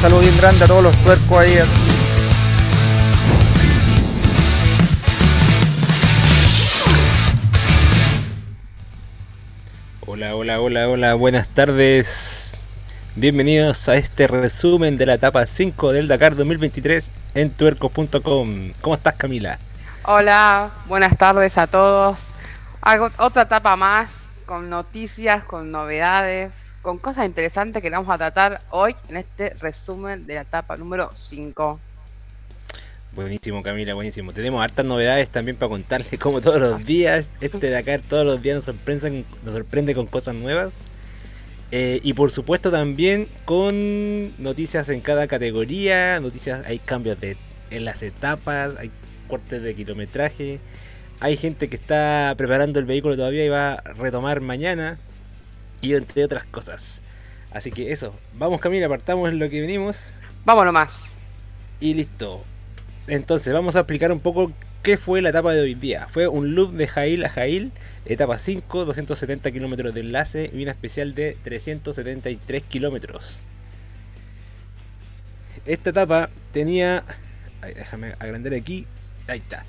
Saludo bien grande a todos los tuercos ahí. Hola, hola, hola, hola, buenas tardes. Bienvenidos a este resumen de la etapa 5 del Dakar 2023 en tuercos.com. ¿Cómo estás, Camila? Hola, buenas tardes a todos. Hago otra etapa más con noticias, con novedades, con cosas interesantes que vamos a tratar hoy en este resumen de la etapa número 5. Buenísimo, Camila, buenísimo. Tenemos hartas novedades también para contarles, como todos los días. Este Dakar todos los días nos sorprende, nos sorprende con cosas nuevas. Eh, y por supuesto también con noticias en cada categoría, noticias, hay cambios de, en las etapas, hay cortes de kilometraje, hay gente que está preparando el vehículo todavía y va a retomar mañana, y entre otras cosas. Así que eso, vamos Camila, apartamos en lo que venimos. Vámonos más. Y listo. Entonces, vamos a explicar un poco qué fue la etapa de hoy día. Fue un loop de Jail a Jail, etapa 5, 270 kilómetros de enlace y una especial de 373 kilómetros. Esta etapa tenía... déjame agrandar aquí. Ahí está.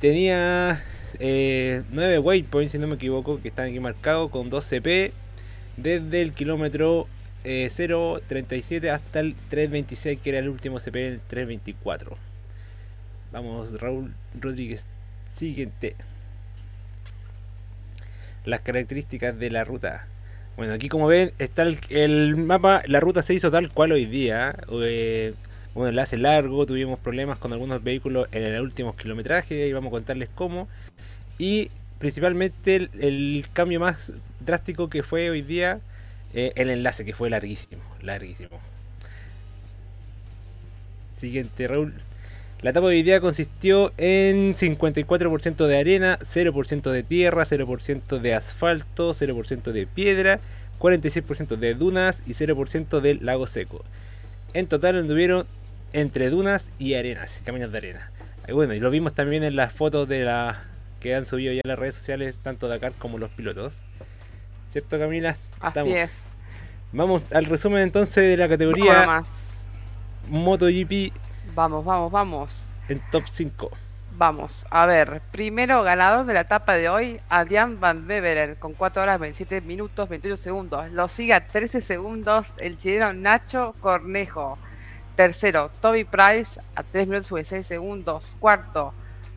Tenía eh, 9 waypoints, si no me equivoco, que están aquí marcados con 2 CP desde el kilómetro eh, 0.37 hasta el 3.26, que era el último CP, el 3.24. Vamos, Raúl Rodríguez. Siguiente. Las características de la ruta. Bueno, aquí como ven está el, el mapa, la ruta se hizo tal cual hoy día. Eh, un enlace largo, tuvimos problemas con algunos vehículos en el último kilometraje y vamos a contarles cómo. Y principalmente el, cambio más drástico que fue hoy día, eh, el enlace que fue larguísimo, larguísimo. Siguiente, Raúl. La etapa de hoy día consistió en 54% de arena, 0% de tierra, 0% de asfalto, 0% de piedra, 46% de dunas y 0% del lago seco. En total anduvieron entre dunas y arenas, caminos de arena. Y bueno, y lo vimos también en las fotos de la que han subido ya en las redes sociales, tanto Dakar como los pilotos. ¿Cierto, Camila? Así es. Vamos al resumen entonces de la categoría MotoGP. Vamos, vamos, vamos. En top 5. Vamos, a ver. Primero ganador de la etapa de hoy, Adrián Van Beveren, con 4 horas 27 minutos 28 segundos. Lo sigue a 13 segundos el chileno Nacho Cornejo. Tercero, Toby Price a 3 minutos 26 segundos. Cuarto,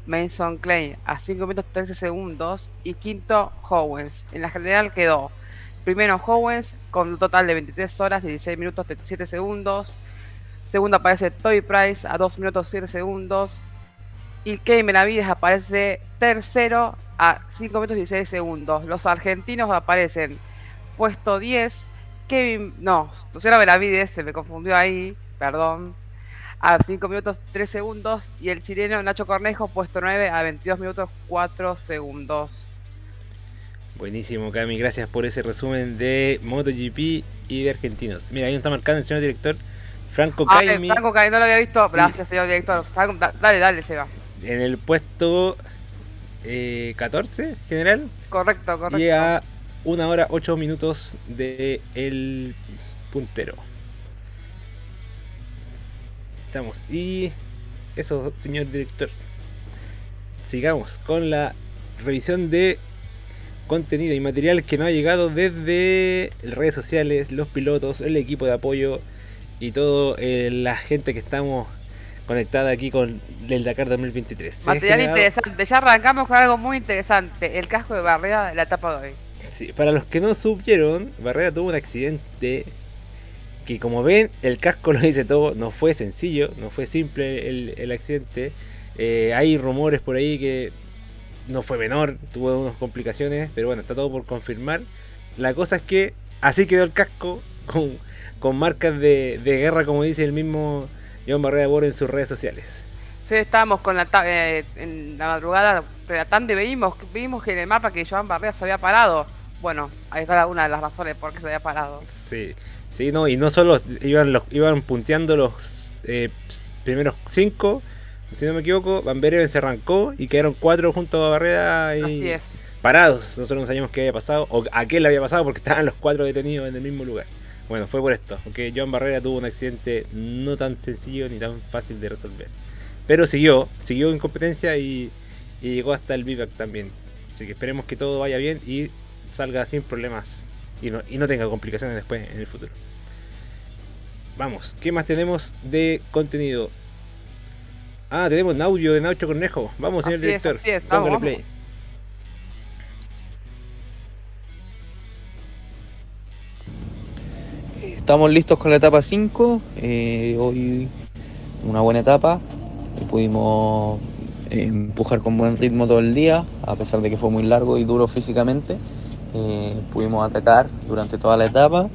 Mason Klein a 5 minutos 13 segundos. Y quinto, Howens. En la general quedó primero Howens con un total de 23 horas y 16 minutos 37 segundos. Segundo aparece Toby Price a 2 minutos 7 segundos. Y Kevin Benavides aparece tercero a 5 minutos 16 segundos. Los argentinos aparecen puesto 10. Kevin, no, Luciano Benavides, se me confundió ahí, perdón. A 5 minutos 3 segundos. Y el chileno Nacho Cornejo, puesto 9 a 22 minutos 4 segundos. Buenísimo, Cami. Gracias por ese resumen de MotoGP y de argentinos. Mira, ahí está marcando el señor director Franco Ah, Caimi. Franco Caimi, no lo había visto. Gracias, señor director. Dale, dale, Seba. En el puesto eh, 14 general. Correcto, correcto. Y a 1 hora 8 minutos de el puntero. Estamos. Y eso, señor director. Sigamos con la revisión de contenido y material que nos ha llegado desde redes sociales, los pilotos, el equipo de apoyo y toda la gente que estamos conectada aquí con el Dakar 2023. Se ha Material generado- interesante. Ya arrancamos con algo muy interesante. El casco de barrera de la etapa de hoy. Sí, para los que no supieron, Barrera tuvo un accidente que como ven, el casco lo dice todo, no fue sencillo, no fue simple el, el accidente. Eh, hay rumores por ahí que no fue menor, tuvo unas complicaciones, pero bueno, está todo por confirmar. La cosa es que así quedó el casco con, con marcas de, de guerra, como dice el mismo John Barrera Bor en sus redes sociales. Sí, estábamos con la eh, en la madrugada relatando y vimos, vimos que en el mapa que Joan Barrea se había parado. Bueno, ahí está una de las razones por qué se había parado. Sí, sí, no, y no solo iban los, iban punteando los eh, primeros cinco, si no me equivoco, Van Bereven se arrancó y quedaron cuatro junto a Barrera y Así es. parados. Nosotros no sabíamos qué había pasado o a qué le había pasado porque estaban los cuatro detenidos en el mismo lugar. Bueno, fue por esto, porque Joan Barrera tuvo un accidente no tan sencillo ni tan fácil de resolver. Pero siguió, siguió en competencia y, y llegó hasta el vivac también. Así que esperemos que todo vaya bien y salga sin problemas y no, y no tenga complicaciones después en el futuro. Vamos, ¿qué más tenemos de contenido? Ah, tenemos un audio de Nacho Cornejo. Vamos, señor Así es, director. así es, vamos, play. Estamos listos con la etapa 5. eh, hoy una buena etapa. Pudimos eh, empujar con buen ritmo todo el día, a pesar de que fue muy largo y duro físicamente. Eh, pudimos atacar durante toda la etapa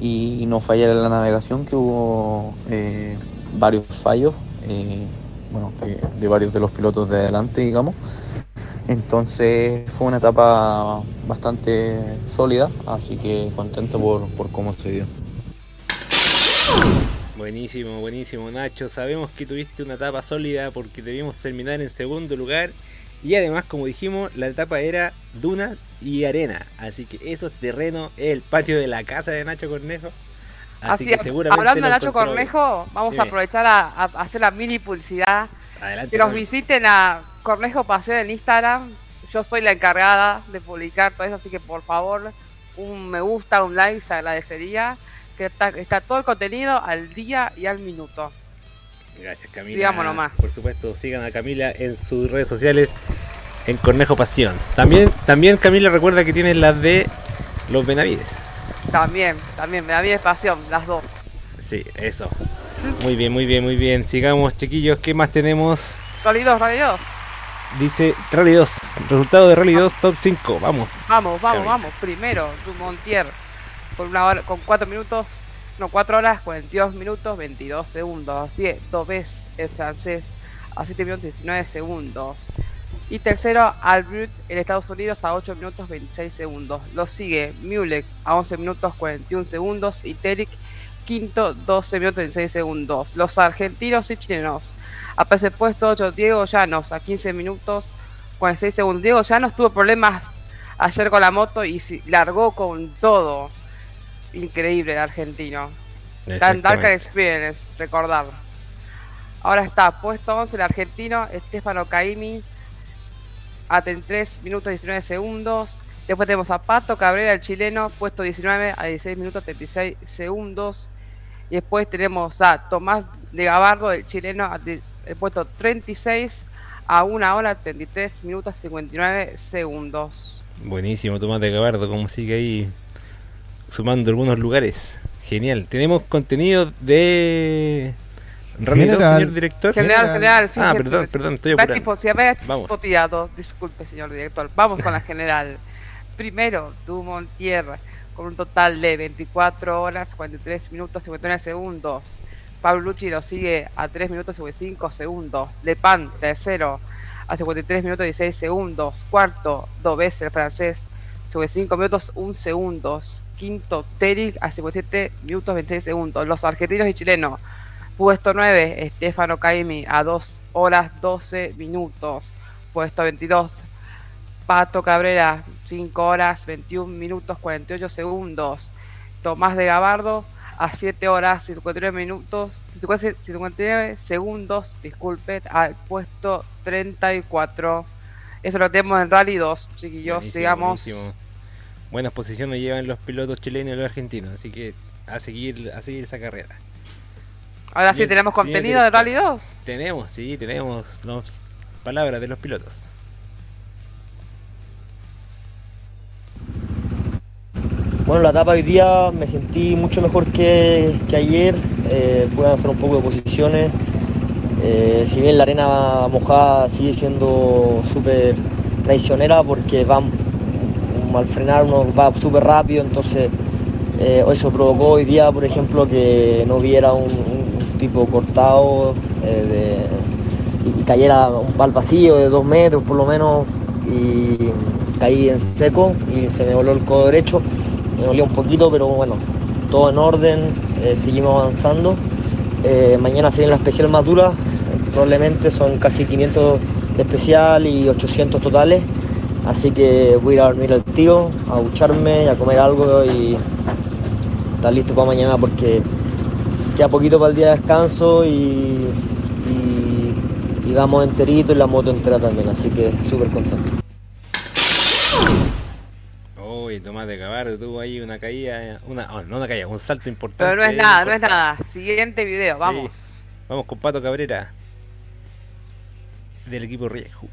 y no fallar en la navegación, que hubo eh, varios fallos, eh, bueno, de, varios de los pilotos de adelante, digamos. Entonces fue una etapa bastante sólida, así que contento por, por cómo se dio. Buenísimo, buenísimo, Nacho. Sabemos que tuviste una etapa sólida porque debimos terminar en segundo lugar. Y además, como dijimos, la etapa era duna y arena. Así que esos terrenos es el patio de la casa de Nacho Cornejo. Así, Así, que seguramente hablando de Nacho. Cornejo, vamos Dime. a aprovechar a, a hacer la mini publicidad. Adelante. Que nos visiten a Cornejo Paseo en Instagram. Yo soy la encargada de publicar todo eso, así que por favor, un me gusta, un like, se agradecería. Que está, está todo el contenido al día y al minuto. Gracias, Camila. Sigamos nomás. Por supuesto, sigan a Camila en sus redes sociales en Cornejo Pasión. También, también Camila recuerda que tienes las de los Benavides. También, también, bien pasión, las dos. Sí, eso. Muy bien, muy bien, muy bien. Sigamos, chiquillos. ¿Qué más tenemos? Rally 2, Rally 2. Dice Rally 2. Resultado de Rally 2 Top 5. Vamos. Vamos, vamos, Camila. vamos. Primero, Dumontier. Con una hora, con 4 minutos, no, 4 horas, 42 minutos, 22 segundos. Así es, Dobes, el francés, a 7 minutos, 19 segundos. Y tercero, Albert, en Estados Unidos, a 8 minutos, 26 segundos. Lo sigue Mulek, a 11 minutos, 41 segundos. Y Terik, quinto, 12 minutos, 26 segundos. Los argentinos y chilenos. Aparece puesto 8, Diego Llanos, a 15 minutos, 46 segundos. Diego Llanos tuvo problemas ayer con la moto y largó con todo. Increíble el argentino. Tan Exactamente. Experience, recordar. Ahora está puesto 11 el argentino Estefano Caimi a 3 minutos 19 segundos. Después tenemos a Pato Cabrera, el chileno, puesto 19 a 16 minutos 36 segundos. Y después tenemos a Tomás de Gabardo, el chileno, el puesto 36 a 1 hora 33 minutos 59 segundos. Buenísimo, Tomás de Gabardo. Como sigue ahí sumando algunos lugares. Genial. Tenemos contenido de 2, General. señor director. General, General. general, sí, ah, sí, perdón, perdón, estoy Me ha apurando. tipo- se me ha Vamos. chispoteado. Disculpe, señor director. Vamos con la general. Primero, Dumontier, con un total de 24 horas, 43 minutos, 59 segundos. Pablo Lucci lo sigue a 3 minutos, 55 segundos. Lepan, tercero, a 53 minutos, 16 segundos. Cuarto, Dobes, el francés, 55 minutos, 1 segundos. Quinto, Terik, a 57 minutos, 26 segundos. Los argentinos y chilenos. Puesto 9, Estefano Caimi a 2 horas 12 minutos. Puesto 22, Pato Cabrera, 5 horas 21 minutos 48 segundos. Tomás de Gabardo a 7 horas 59 minutos 59 segundos, disculpe, al puesto 34. Eso lo tenemos en Rally 2, chiquillos, Buenísimo, sigamos. buenísimo. Buenas posiciones llevan los pilotos chilenos y los argentinos. Así que a seguir, a seguir esa carrera. Ahora sí tenemos contenido de. Rally 2. Tenemos, sí, tenemos las palabras de los pilotos. Bueno, la etapa hoy día me sentí mucho mejor que, que ayer, eh, pude hacer un poco de posiciones, Eh, si bien la arena mojada sigue siendo súper traicionera porque va, al frenar uno va súper rápido, entonces eh, eso provocó hoy día, por ejemplo, que no viera un, un tipo cortado eh, y, cayera un pal vacío de dos metros por lo menos y caí en seco y se me voló el codo derecho, me dolió un poquito, pero bueno, todo en orden, eh, seguimos avanzando. Eh, mañana se viene la especial más dura, probablemente son casi 500 de especial y 800 totales, así que voy a ir a dormir al tiro, a ducharme a comer algo y estar listo para mañana porque queda poquito para el día de descanso y, y, y vamos enterito y la moto entera también, así que súper contento. Uy, Tomás de Cabar tuvo ahí una caída, una, oh, no una caída, un salto importante. Pero no es nada, no es nada. Siguiente video, vamos. Sí. Vamos con Pato Cabrera del equipo Riesgo.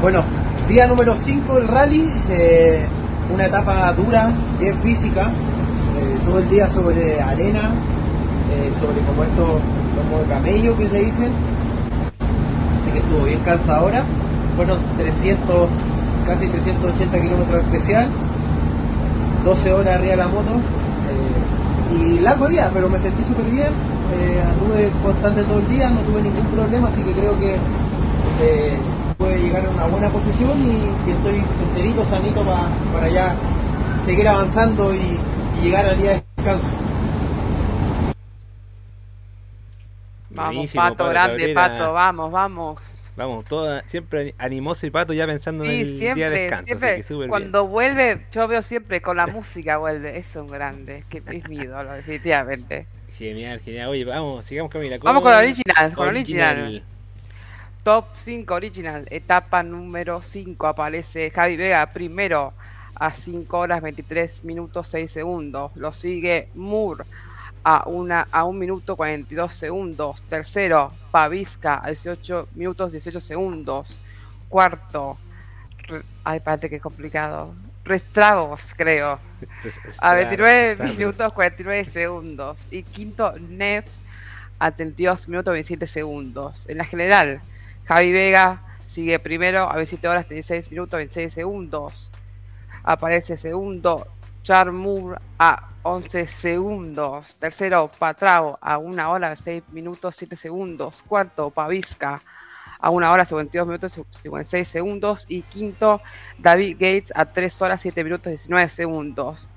Bueno, día número 5 del rally, eh, una etapa dura, bien física, eh, todo el día sobre arena, eh, sobre como esto, como camello que te dicen, así que estuvo bien cansadora, fueron 300, casi 380 kilómetros especial, 12 horas arriba de la moto, eh, y largo día, pero me sentí súper bien, eh, anduve constante todo el día, no tuve ningún problema, así que creo que eh, puede llegar a una buena posición y, estoy enterito, sanito pa, para ya seguir avanzando y llegar al día de descanso. Vamos, Pato, grande, Cabrera. Pato, vamos, vamos. Vamos, toda, siempre animoso y Pato ya pensando en el día de siempre, descanso, siempre. así que súper bien. Cuando vuelve, yo veo siempre con la música vuelve. Es un grande, que es mi ídolo, definitivamente. Genial, genial. Oye, vamos, sigamos Camila. Vamos con original, con original. Top 5 original, etapa número 5 aparece Javi Vega primero a 5 horas 23 minutos 6 segundos. Lo sigue Moore a, una, a 1 minuto 42 segundos. Tercero, Pavisca a 18 minutos 18 segundos. Cuarto, re- ay, parece que es complicado. Restragos, creo. A está- 29 está- minutos 49 segundos. Y quinto, Nef a 32 minutos 27 segundos. En la general, Javi Vega sigue primero a 27 horas 36 minutos 26 segundos. Aparece segundo, Charmur a 11 segundos. Tercero, Patrao a 1 hora 6 minutos 7 segundos. Cuarto, Pavisca a 1 hora 52 minutos 56 segundos. Y quinto, David Gates a 3 horas 7 minutos 19 segundos.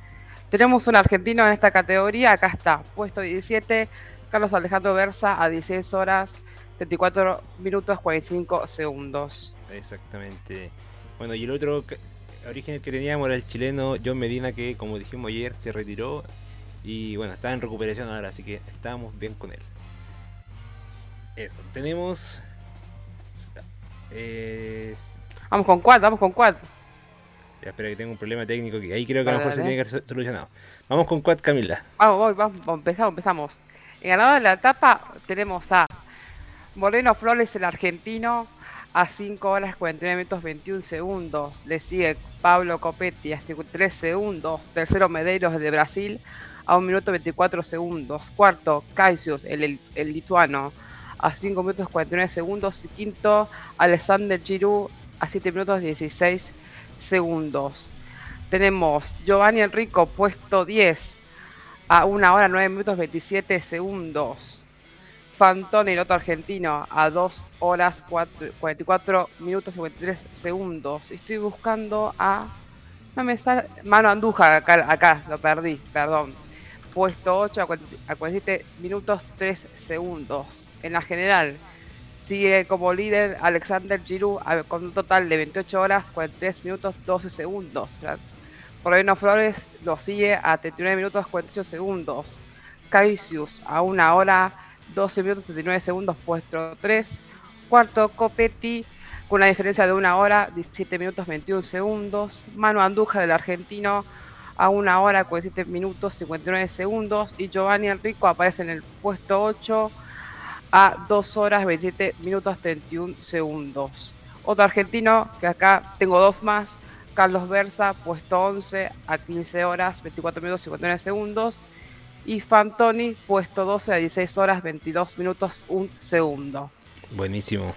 Tenemos un argentino en esta categoría, acá está, puesto 17, Carlos Alejandro Versa a 16 horas 34 minutos 45 segundos. Exactamente. Bueno, y el otro origen que teníamos era el chileno John Medina, que como dijimos ayer se retiró y bueno, está en recuperación ahora, así que estábamos bien con él. Eso, tenemos. Eh, Vamos con Quad, vamos con Quad. ya, espera que tengo un problema técnico que ahí creo que a lo mejor se tiene que haber solucionado. Vamos con Quad Camila. Vamos, vamos, vamos, empezamos, empezamos. En ganador de la etapa tenemos a Moreno Flores, el argentino, a 5 horas 49 minutos 21 segundos. Le sigue Pablo Copetti a 53 segundos. Tercero, Medeiros de Brasil a 1 minuto 24 segundos. Cuarto, Caisius, el, el, lituano, a 5 minutos 49 segundos. Y quinto, Alexander Giroud a 7 minutos 16 segundos. Tenemos Giovanni Enrico, puesto 10 a 1 hora 9 minutos 27 segundos. Fantoni, el otro argentino, a 2 horas 4 44 minutos 53 segundos. Estoy buscando a. No me sale. Mano Andújar, acá, lo perdí, perdón. Puesto 8 a 40 a 47 minutos 3 segundos. En la general, sigue como líder Alexander Giroud con un total de 28 horas 43 minutos 12 segundos. Moreno Flores lo sigue a 39 minutos 48 segundos. Caisius a 1 hora 12 minutos 39 segundos, puesto 3. Cuarto, Copetti con una diferencia de 1 hora 17 minutos 21 segundos. Manu Andújar, el argentino, a 1 hora 47 minutos 59 segundos. Y Giovanni Enrico aparece en el puesto 8 a 2 horas 27 minutos 31 segundos. Otro argentino, que acá tengo dos más, Carlos Versa, puesto 11 a 15 horas 24 minutos 59 segundos. Y Fantoni, puesto 12 a 16 horas 22 minutos 1 segundo. Buenísimo.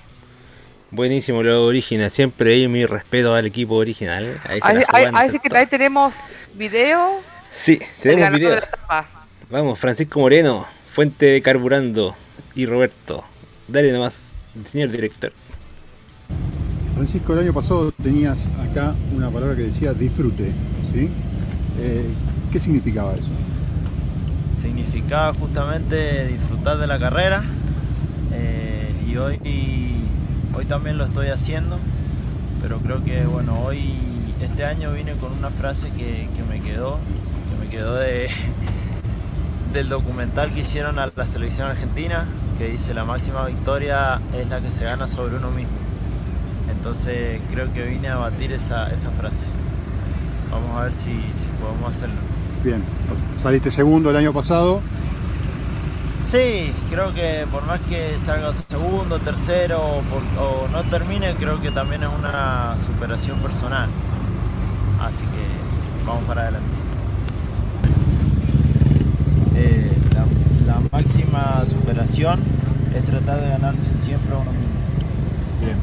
Buenísimo lo original. Siempre ahí mi respeto al equipo original. Ahí Ahí, ahí- sí que ahí tenemos video. Sí, tenemos video. Vamos, Francisco Moreno, Fuente de Carburando y Roberto. Dale nomás, señor director. Francisco, el año pasado tenías acá una palabra que decía disfrute, ¿sí? Eh, ¿Qué significaba eso? Significaba justamente disfrutar de la carrera eh, y hoy hoy también lo estoy haciendo pero creo que bueno hoy este año vine con una frase que, que me quedó que me quedó de del documental que hicieron a la selección argentina, que dice la máxima victoria es la que se gana sobre uno mismo. Entonces creo que vine a batir esa, esa frase. Vamos a ver si podemos hacerlo. Bien, saliste segundo el año pasado. Sí, creo que por más que salga segundo, tercero o, por- o no termine, creo que también es una superación personal. Así que vamos para adelante. Eh, la, la máxima superación es tratar de ganarse siempre a uno mismo. Bien.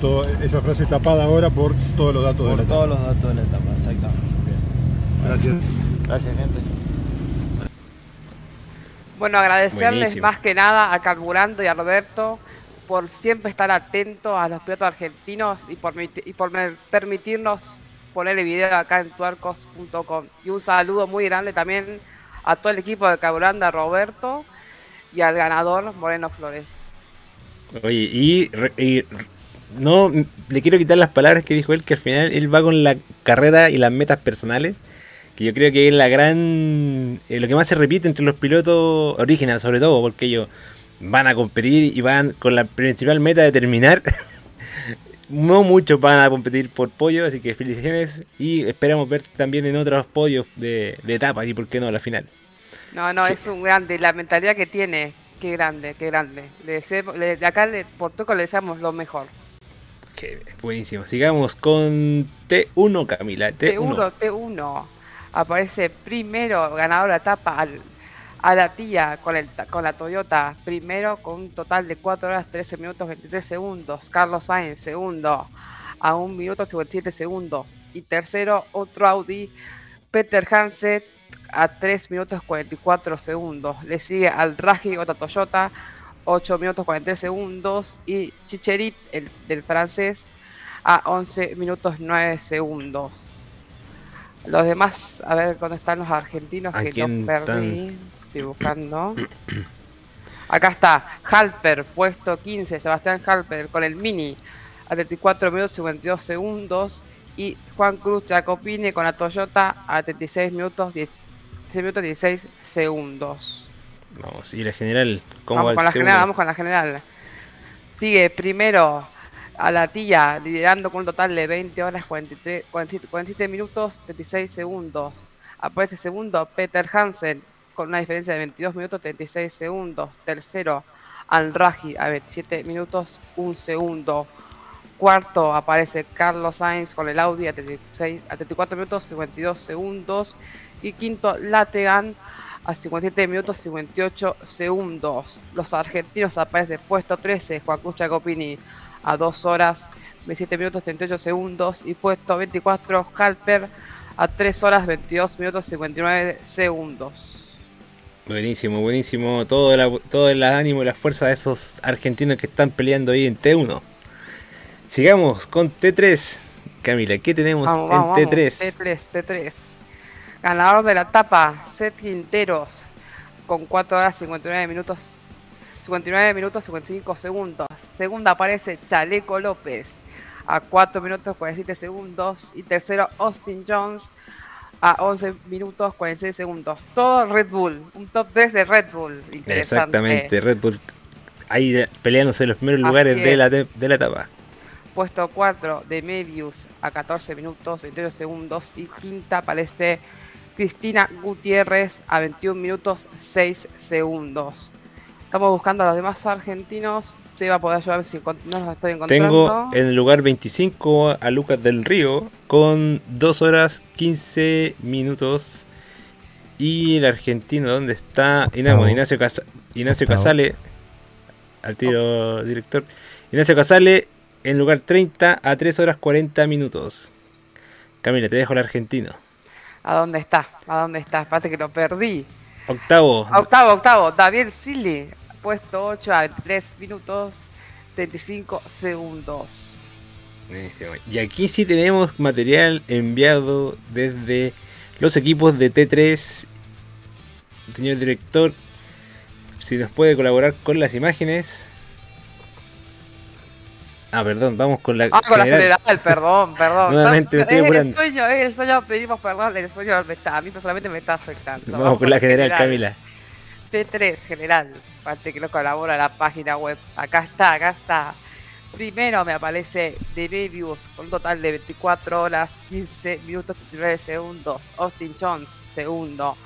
Todo- esa frase tapada ahora por todos los datos de Por la etapa. todos los datos de la etapa, exactamente. Gracias. Gracias, gente. Bueno, agradecerles Buenísimo. más que nada a Carburando y a Roberto por siempre estar atentos a los pilotos argentinos y por, y permitirnos poner el video acá en tuarcos.com. Y un saludo muy grande también a todo el equipo de Carburando, a Roberto y al ganador Moreno Flores. Oye, y, re- y no le quiero quitar las palabras que dijo él, que al final él va con la carrera y las metas personales, que yo creo que es la gran... eh, lo que más se repite entre los pilotos originales, sobre todo, porque ellos van a competir y van con la principal meta de terminar. no muchos van a competir por pollo, así que felicitaciones y esperamos ver también en otros podios de, de etapas y por qué no la final. No, no, Sí. es un grande. La mentalidad que tiene, qué grande, qué grande. Le deseo- le- de acá le- por poco le deseamos lo mejor. Qué buenísimo. Sigamos con T1, Camila. T1. T1, T1. Aparece primero ganador la etapa al, a la tía con, el, con la Toyota. Primero con un total de 4 horas 13 minutos 23 segundos. Carlos Sainz, segundo, a 1 minuto 57 segundos. Y tercero, otro Audi, Peter Hansen, a 3 minutos 44 segundos. Le sigue al Raji, otra Toyota, 8 minutos 43 segundos. Y Chicherit, el del francés, a 11 minutos 9 segundos. Los demás, a ver dónde están los argentinos ¿A que los perdí. Estoy buscando. Acá está, Halper, puesto 15, Sebastián Halper con el Mini a 34 minutos 52 segundos. Y Juan Cruz Jacopini con la Toyota a 36 minutos 10 36 minutos 16 segundos. Vamos, y la general, ¿cómo Vamos va con la T1? general, vamos con la general. Sigue primero a la tía, liderando con un total de 20 horas 43, 47, 47 minutos 36 segundos. Aparece segundo Peter Hansen con una diferencia de 22 minutos 36 segundos. Tercero Al Raji a 27 minutos 1 segundo. Cuarto aparece Carlos Sainz con el Audi a, 36, a 34 minutos 52 segundos. Y quinto Lategan a 57 minutos 58 segundos. Los argentinos aparecen puesto 13, Juan Cruz a 2 horas 27 minutos 38 segundos. Y puesto 24, Halper a 3 horas 22 minutos 59 segundos. Buenísimo, buenísimo. Todo, el- todo el ánimo y la fuerza de esos argentinos que están peleando ahí en T1. Sigamos con T3. Camila, ¿qué tenemos Vamos, en vamos, T3? vamos. T3, T3. Ganador de la etapa, Seth Quinteros, con 4 horas 59 minutos 59 minutos 55 segundos. Segunda aparece Chaleco López a 4 minutos 47 segundos. Y tercero Austin Jones a 11 minutos 46 segundos. Todo Red Bull, un top 3 de Red Bull. Exactamente, Red Bull ahí peleándose en los primeros Así lugares de la, de la etapa. Puesto 4 de Mebius a 14 minutos 28 segundos. Y quinta aparece Cristina Gutiérrez a 21 minutos 6 segundos. Estamos buscando a los demás argentinos. Se va a poder ayudar si no los estoy encontrando. Tengo en el lugar 25 a Lucas del Río con 2 horas 15 minutos. Y el argentino, ¿dónde está? Inamo. Ignacio, Casa- Ignacio. Casale. Al tiro, director. Ignacio Casale en lugar 30 a 3 horas 40 minutos. Camila, te dejo el argentino. ¿A dónde está? ¿A dónde está? Parece que lo perdí. Octavo, Octavo, octavo. David Silly. Puesto 8 a 3 minutos 35 segundos. Y aquí sí tenemos material enviado desde los equipos de T3. Señor director, si nos puede colaborar con las imágenes. Ah, perdón, vamos con la Ah, con la general. general, perdón, perdón. Nuevamente me estoy es el apurando. sueño, es el sueño, pedimos perdón, el sueño me está, a mí personalmente me está afectando. Vamos con la general, Camila. P3 general, parte que no colabora la página web. Acá está, acá está. Primero me aparece The Babius con un total de 24 horas, 15 minutos 39 segundos. Austin Jones, segundo,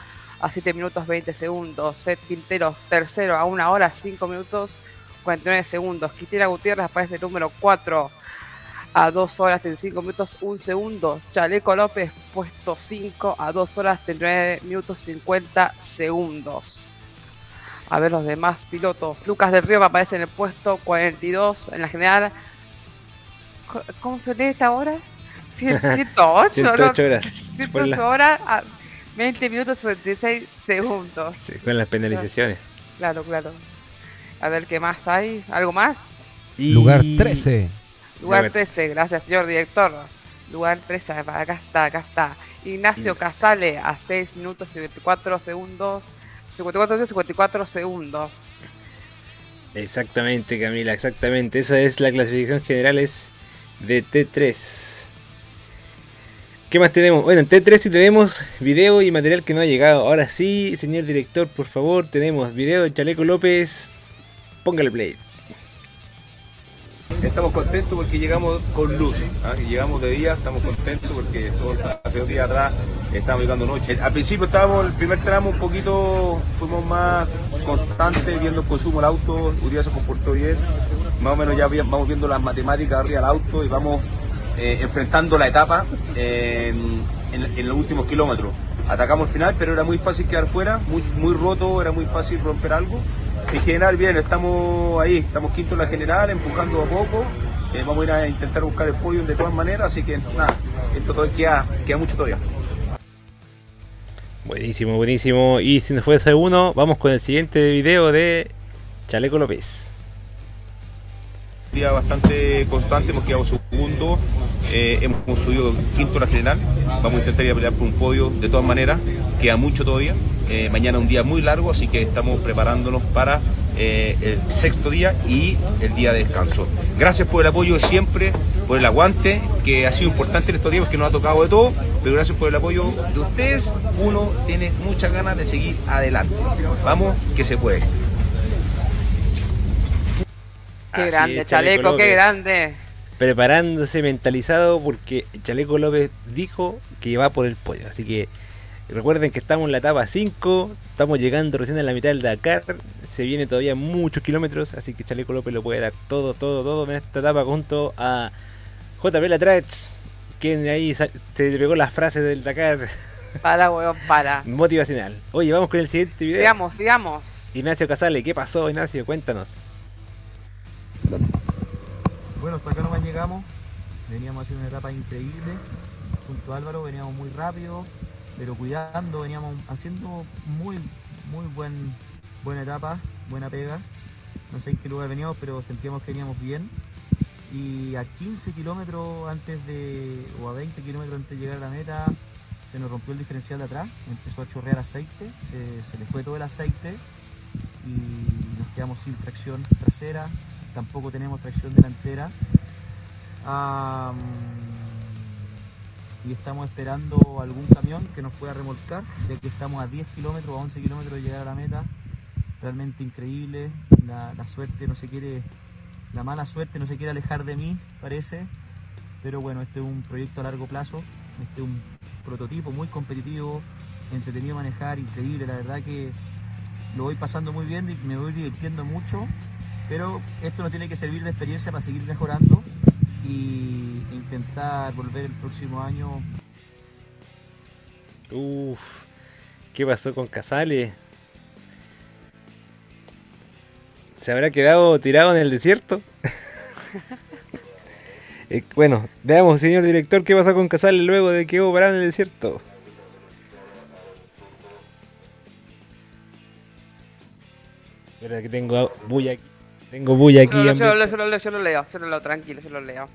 a 7 minutos 20 segundos. Seth Quintero, tercero, a 1 hora 5 minutos 49 segundos. Cristina Gutiérrez aparece número 4 a 2 horas en 5 minutos 1 segundo. Chaleco López, puesto 5 a 2 horas 39 minutos 50 segundos. A ver los demás pilotos. Lucas del Río aparece en el puesto 42 en la general. ¿Cómo se lee esta hora? Cien- 108, 108 ¿no? horas. Por 108 la- horas a 20 minutos 56 segundos. sí, con las penalizaciones. Claro, claro. A ver qué más hay. ¿Algo más? Y- Lugar 13. Lugar Lugar- 13, gracias, señor director. Lugar 13, acá está, acá está. Ignacio. Casale a 6 minutos y 54 segundos. 54 minutos y 54 segundos. Exactamente, Camila, exactamente. Esa es la clasificación general es de T3. ¿Qué más tenemos? Bueno, en T3 sí tenemos video y material que no ha llegado. Ahora sí, señor director, por favor, tenemos video de Chaleco López. Póngale play. Estamos contentos porque llegamos con luz. ¿ah? Llegamos de día, estamos contentos porque todo hace dos días atrás estábamos llegando noche. Al principio estábamos, el primer tramo un poquito, fuimos más constantes viendo el consumo del auto, Urias se comportó bien. Más o menos ya vamos viendo las matemáticas arriba del auto y vamos eh, enfrentando la etapa en, en- los últimos kilómetros. Atacamos el final, pero era muy fácil quedar fuera, muy roto, era muy fácil romper algo. En general, bien, estamos ahí, estamos quinto en la general, empujando a poco. Eh, vamos a ir a intentar buscar el podio de todas maneras, así que nada, esto todavía queda, mucho todavía. Buenísimo, buenísimo. Y si nos fue ese uno, vamos con el siguiente video de Chaleco López. Día bastante constante, hemos quedado segundo, eh, hemos subido quinto la general, vamos a intentar ir a pelear por un podio de todas maneras, queda mucho todavía, eh, mañana un día muy largo, así que estamos preparándonos para eh, el sexto día y el día de descanso. Gracias por el apoyo de siempre, por el aguante, que ha sido importante en estos días, que nos ha tocado de todo, pero gracias por el apoyo de ustedes, uno tiene muchas ganas de seguir adelante. Vamos, que se puede. Qué Así grande, es, chaleco, qué grande. Preparándose, mentalizado, porque Chaleco López dijo que va por el podio. Así que recuerden que estamos en la etapa 5, estamos llegando recién a la mitad del Dakar, se viene todavía muchos kilómetros, así que Chaleco López lo puede dar todo, todo, todo en esta etapa junto a JP Latrach, quien ahí se le pegó las frases del Dakar Para, weón, para. motivacional. Oye, vamos con el siguiente video. Sigamos, sigamos. Ignacio Casale, ¿qué pasó, Ignacio? Cuéntanos. Bueno, hasta acá nomás llegamos. Veníamos haciendo una etapa increíble. Junto a Álvaro veníamos muy rápido, pero cuidando, veníamos haciendo muy, muy buen, buena etapa, buena pega. No sé en qué lugar veníamos, pero sentíamos que veníamos bien. Y a 15 kilómetros antes de, o a 20 kilómetros antes de llegar a la meta, se nos rompió el diferencial de atrás, empezó a chorrear aceite, se, se le fue todo el aceite y nos quedamos sin tracción trasera, tampoco tenemos tracción delantera. Y estamos esperando algún camión que nos pueda remolcar, ya que estamos a 10 kilómetros, a 11 kilómetros de llegar a la meta. Realmente increíble, la, la suerte no se quiere, la mala suerte no se quiere alejar de mí, parece. Pero bueno, este es un proyecto a largo plazo, este es un prototipo muy competitivo, entretenido de manejar, increíble, la verdad que lo voy pasando muy bien, me voy divirtiendo mucho, pero esto no tiene que servir de experiencia para seguir mejorando y intentar volver el próximo año. Uf, ¿qué pasó con Casale? ¿Se habrá quedado tirado en el desierto? Eh, bueno, veamos, señor director, qué pasó con Casale luego de que hubo en el desierto. Espera que tengo bulla aquí. Tengo bulla aquí. Yo, lo- yo, ambi- lo- yo lo leo, yo lo leo, yo lo leo, tranquilo, yo lo leo.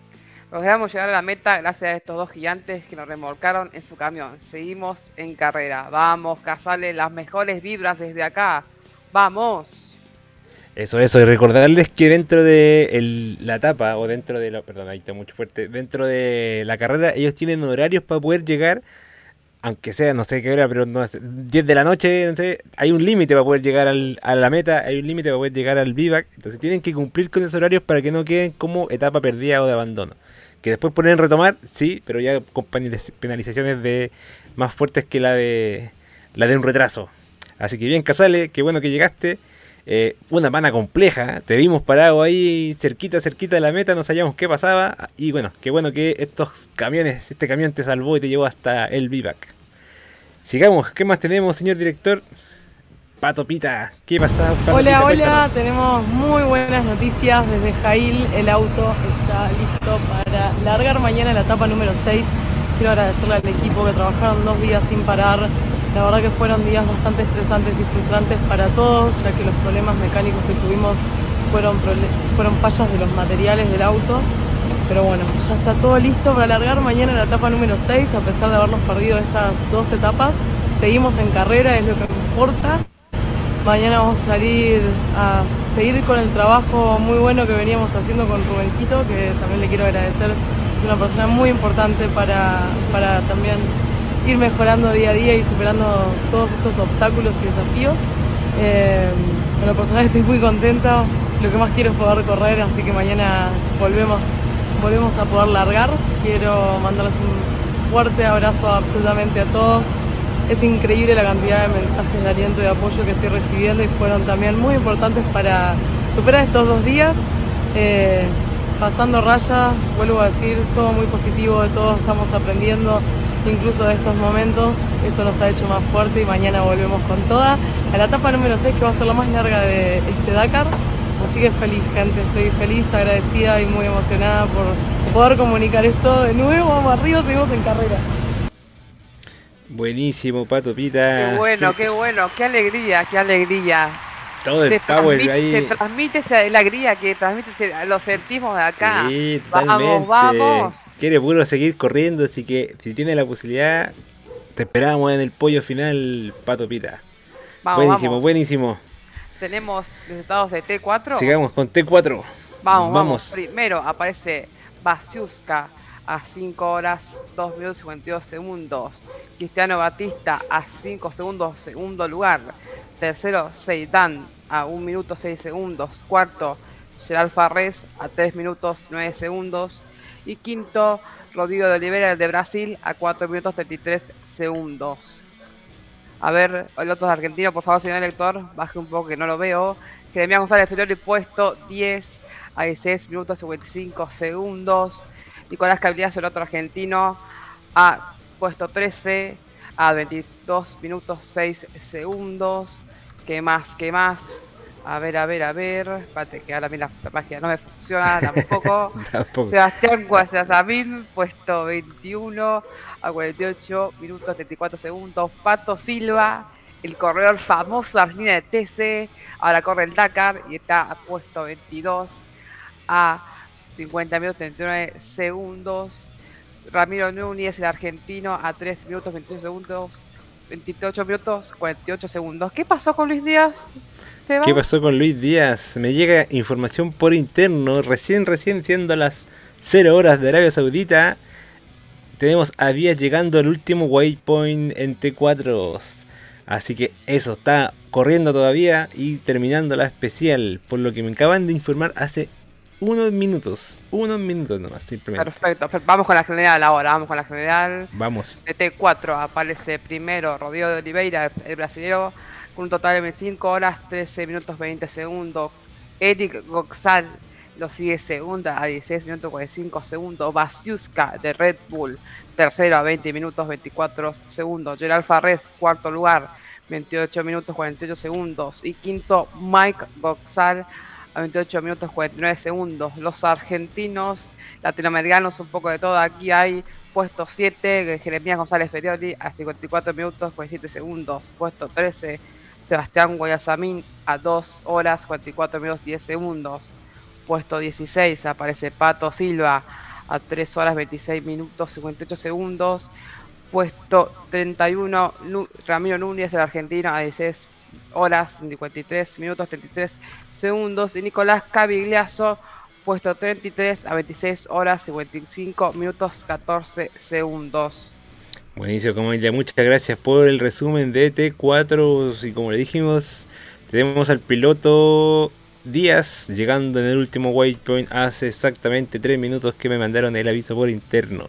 Logramos llegar a la meta gracias a estos dos gigantes que nos remolcaron en su camión. Seguimos en carrera. Vamos, Casale, las mejores vibras desde acá. Vamos. Eso, eso, y recordarles que dentro de el- la etapa, o dentro de la, perdón, ahí está mucho fuerte, dentro de la carrera, ellos tienen horarios para poder llegar, aunque sea, no sé qué hora, pero no sé, 10 de la noche, no sé, hay un límite para poder llegar al- a la meta, hay un límite para poder llegar al vivac, entonces tienen que cumplir con esos horarios para que no queden como etapa perdida o de abandono. Que después pueden retomar, sí, pero ya con penaliz- penalizaciones de más fuertes que la de la de un retraso. Así que bien, Casale, qué bueno que llegaste. Eh, una pana compleja, te vimos parado ahí cerquita, cerquita de la meta, no sabíamos qué pasaba. Y bueno, qué bueno que estos camiones, este camión te salvó y te llevó hasta el vivac. Sigamos, ¿qué más tenemos, señor director? Pato Pita, ¿qué pasa? Pato Hola, Pita? hola, tenemos muy buenas noticias desde Jail. El auto está listo para largar mañana la etapa número 6. Quiero agradecerle al equipo que trabajaron dos días sin parar. La verdad que fueron días bastante estresantes y frustrantes para todos, ya que los problemas mecánicos que tuvimos fueron, fueron fallas de los materiales del auto. Pero bueno, ya está todo listo para largar mañana la etapa número 6, a pesar de habernos perdido estas dos etapas. Seguimos en carrera, es lo que importa. Mañana vamos a salir a seguir con el trabajo muy bueno que veníamos haciendo con Rubencito, que también le quiero agradecer. Es una persona muy importante para, para también ir mejorando día a día y superando todos estos obstáculos y desafíos. Eh, en personal estoy muy contenta, lo que más quiero es poder correr, así que mañana volvemos, volvemos a poder largar. Quiero mandarles un fuerte abrazo absolutamente a todos. Es increíble la cantidad de mensajes de aliento y apoyo que estoy recibiendo y fueron también muy importantes para superar estos dos días. Eh, pasando raya, vuelvo a decir, todo muy positivo, de todos estamos aprendiendo, incluso de estos momentos. Esto nos ha hecho más fuerte y mañana volvemos con toda a la etapa número 6 que va a ser la más larga de este Dakar. Así que feliz, gente, estoy feliz, agradecida y muy emocionada por poder comunicar esto de nuevo. Vamos arriba, seguimos en carrera. Buenísimo, Pato Pita. Qué bueno, qué bueno, qué alegría, qué alegría. Todo el Se power transmite, ahí. se transmite esa alegría que transmite, lo sentimos de acá. Sí, vamos, totalmente. vamos. Quiere puro seguir corriendo, así que si tiene la posibilidad, te esperamos en el pollo final, Pato Pita. Vamos, buenísimo, vamos. buenísimo. Tenemos resultados de T4. Sigamos con T4. Vamos, vamos. Vamos. Primero aparece Basiuska a 5 horas 2 minutos 52 segundos. Cristiano Batista a 5 segundos, segundo lugar. Tercero, Seidan a 1 minuto 6 segundos. Cuarto, Gerald Farrés a 3 minutos 9 segundos. Y quinto, Rodrigo de Oliveira de Brasil a 4 minutos 33 segundos. A ver, el otro argentino, por favor, señor lector, baje un poco que no lo veo. Jeremías González Ferrari puesto 10 a 16 minutos 55 segundos. Nicolás Cabillas, el otro argentino, a puesto 13 a 22 minutos 6 segundos. ¿Qué más? ¿Qué más? A ver, a ver, a ver. Espérate, que ahora a mí la, página no me funciona tampoco. Tampoco. Sebastián Guayasamín, puesto 21 a 48 minutos 34 segundos. Pato Silva, el corredor famoso Argentina de TC, ahora corre el Dakar y está a puesto 22 a 50 minutos 39 segundos. Ramiro Núñez, el argentino, a 3 minutos 28 segundos. 28 minutos 48 segundos. ¿Qué pasó con Luis Díaz? ¿Qué pasó con Luis Díaz? Me llega información por interno, recién, recién siendo las 0 horas de Arabia Saudita. Tenemos a Díaz llegando al último waypoint en T4. Así que eso, está corriendo todavía y terminando la especial. Por lo que me acaban de informar hace unos minutos. Unos minutos nomás, simplemente. Perfecto, per- vamos con la general ahora, vamos con la general. Vamos. De T4 aparece primero Rodrigo de Oliveira, el brasileño, con un total de 25 horas 13 minutos 20 segundos. Eric Goxal lo sigue segunda a 16 minutos 45 segundos. Basiuska de Red Bull, tercero a 20 minutos 24 segundos. Gerald Farrés, cuarto lugar, 28 minutos 48 segundos. Y quinto, Mike Goxal a 28 minutos 49 segundos. Los argentinos, latinoamericanos, un poco de todo. Aquí hay puesto 7, Jeremías González Ferioli a 54 minutos 47 segundos. Puesto 13, Sebastián Guayasamín a 2 horas 44 minutos 10 segundos. Puesto 16 aparece Pato Silva a 3 horas 26 minutos 58 segundos. Puesto 31, Nu- Ramiro Núñez, el argentino, a 16 horas 53 minutos 33 segundos. Y Nicolás Cavigliazo, puesto 33 a 26 horas 55 minutos 14 segundos. Buenísimo, Camilia. Muchas gracias por el resumen de T4. Y como le dijimos, tenemos al piloto Díaz llegando en el último waypoint hace exactamente 3 minutos que me mandaron el aviso por interno.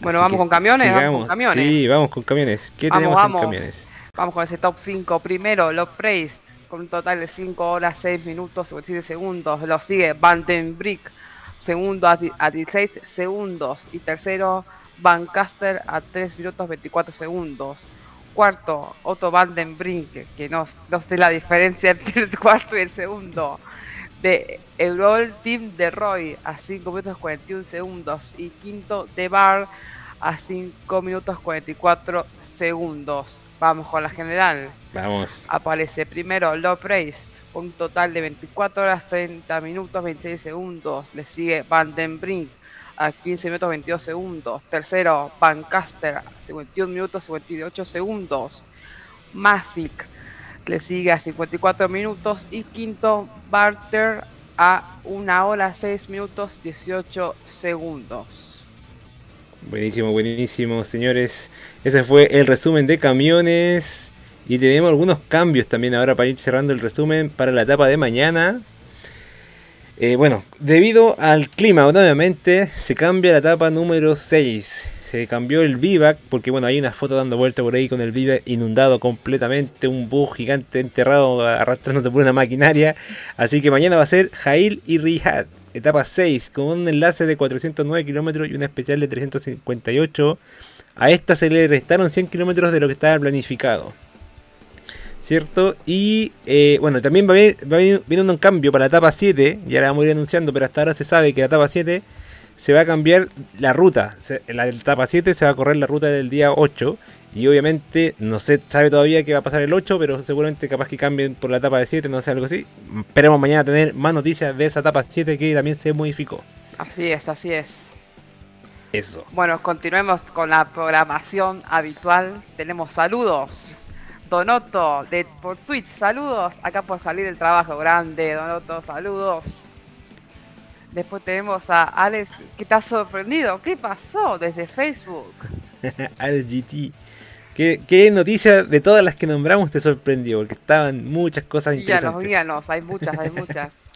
Bueno, Así vamos con camiones, vamos con camiones. Sí, vamos con camiones. ¿Qué Vamos, tenemos vamos. en camiones? Vamos con ese top 5. Primero, Love Praise, con un total de 5 horas, 6 minutos, 57 segundos. Lo sigue Vandenbrick, segundo a, a 16 segundos. Y tercero, Van Caster a 3 minutos, 24 segundos. Cuarto, Otto Vandenbrink, que no, no sé la diferencia entre el cuarto y el segundo. De Eurol Team de Roy a 5 minutos 41 segundos. Y quinto, de Bar a 5 minutos 44 segundos. Vamos con la general. Vamos. Aparece primero Low Praise con un total de 24 horas 30 minutos 26 segundos. Le sigue Van Den Brink a 15 minutos 22 segundos. Tercero Van Caster a 51 minutos 58 segundos. Masic le sigue a 54 minutos. Y quinto Barter a 1 hora 6 minutos 18 segundos. Buenísimo, buenísimo, señores. Ese fue el resumen de camiones. Y tenemos algunos cambios también ahora para ir cerrando el resumen para la etapa de mañana. Eh, bueno, debido al clima, nuevamente se cambia la etapa número 6. Se cambió el vivac, porque bueno, hay una foto dando vuelta por ahí con el vivac inundado completamente, un bus gigante enterrado arrastrándote por una maquinaria. Así que mañana va a ser Jail y Rihad, etapa 6, con un enlace de 409 kilómetros y una especial de 358. A esta se le restaron 100 kilómetros de lo que estaba planificado. ¿Cierto? Y eh, bueno, también va, a va un cambio para la etapa 7, ya la vamos a ir anunciando, pero hasta ahora se sabe que la etapa 7 se va a cambiar la ruta. La etapa 7 se va a correr la ruta del día 8. Y obviamente no se sabe todavía qué va a pasar el 8, pero seguramente capaz que cambien por la etapa de 7, no sé, algo así. Esperemos mañana tener más noticias de esa etapa 7 que también se modificó. Así es, así es. Eso. Bueno, continuemos con la programación habitual. Tenemos saludos. Donoto de por Twitch, saludos. Acá por salir del trabajo grande, Donoto, saludos. Después tenemos a Alex, que te ha sorprendido. ¿Qué pasó desde Facebook? Al GT. ¿Qué, ¿Qué noticia de todas las que nombramos te sorprendió? Porque estaban muchas cosas Guíanos, interesantes. guíanos, hay muchas, hay muchas.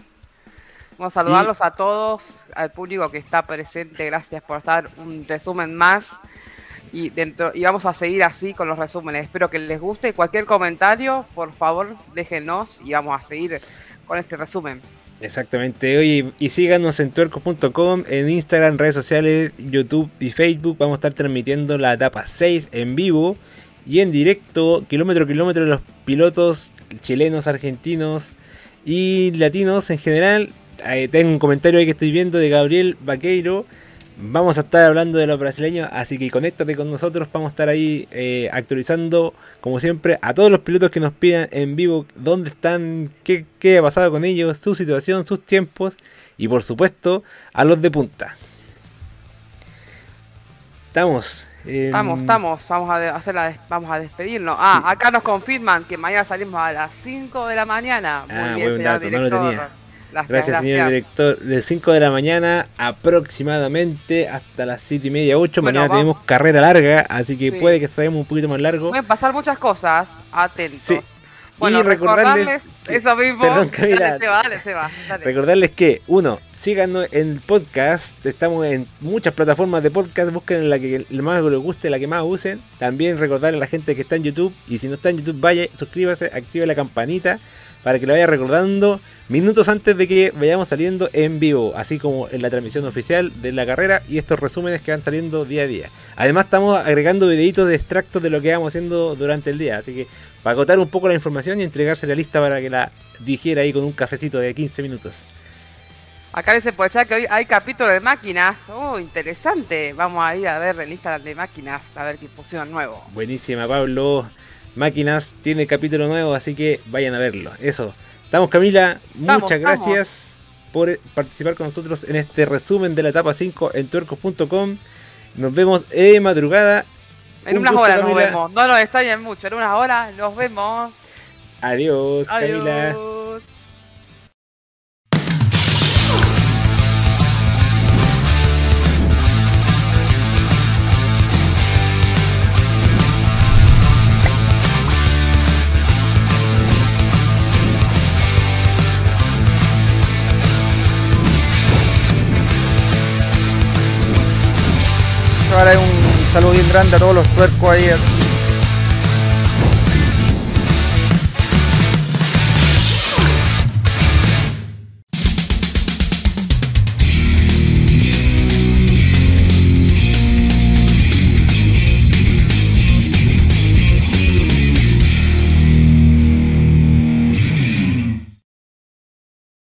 Vamos a saludarlos a todos, al público que está presente, gracias por estar un resumen más. Y dentro y vamos a seguir así con los resúmenes. Espero que les guste. Cualquier comentario, por favor, déjenos y vamos a seguir con este resumen. Exactamente, oye, y síganos en tuercos.com, en Instagram, redes sociales, YouTube y Facebook. Vamos a estar transmitiendo la etapa 6 en vivo y en directo, kilómetro a kilómetro, los pilotos chilenos, argentinos y latinos en general. Eh, tengo un comentario ahí que estoy viendo de Gabriel Vaqueiro. Vamos a estar hablando de los brasileños, así que conéctate con nosotros. Vamos a estar ahí eh, actualizando, como siempre, a todos los pilotos que nos pidan en vivo dónde están, qué, qué ha pasado con ellos, su situación, sus tiempos y, por supuesto, a los de punta. Estamos. em, Estamos, estamos, vamos a hacer la vamos a despedirnos. Ah, acá nos confirman que mañana salimos a las 5 de la mañana. Muy Ah, bien, señor dato, no lo director. tenía. Gracias, Gracias, señor gracias. director. De 5 de la mañana aproximadamente hasta las 7 y media, 8. Bueno, mañana vamos. tenemos carrera larga, así que Sí. puede que salgamos un poquito más largo. Pueden pasar muchas cosas, atentos. Sí. Bueno, Y recordarles recordarles, que- eso mismo. Perdón, Camila. Dale, Seba, dale, Seba, dale. Recordarles que, uno, síganos en el podcast. Estamos en muchas plataformas de podcast. Busquen la que más les guste, la que más usen. También recordarle a la gente que está en YouTube. Y si no está en YouTube, vaya, suscríbase, active la campanita para que lo vaya recordando minutos antes de que vayamos saliendo en vivo, así como en la transmisión oficial de la carrera y estos resúmenes que van saliendo día a día. Además estamos agregando videitos de extractos de lo que vamos haciendo durante el día, así que para acotar un poco la información y entregarse la lista para que la digiera ahí con un cafecito de 15 minutos. Acá dice por el chat que hoy hay capítulo de máquinas. Oh, interesante. Vamos a ir a ver el Instagram de máquinas, a ver qué pusieron nuevo. Buenísima, Pablo. Máquinas tiene capítulo nuevo, así que vayan a verlo. Eso. Estamos, Camila. Muchas gracias por eh, participar con nosotros en este resumen de la etapa 5 en tuercos.com. Nos vemos de madrugada. En Un unas gusto, horas nos vemos. No nos extrañen mucho. En unas horas nos vemos. Adiós, Camila. Ahora un saludo bien grande a todos los tuercos ahí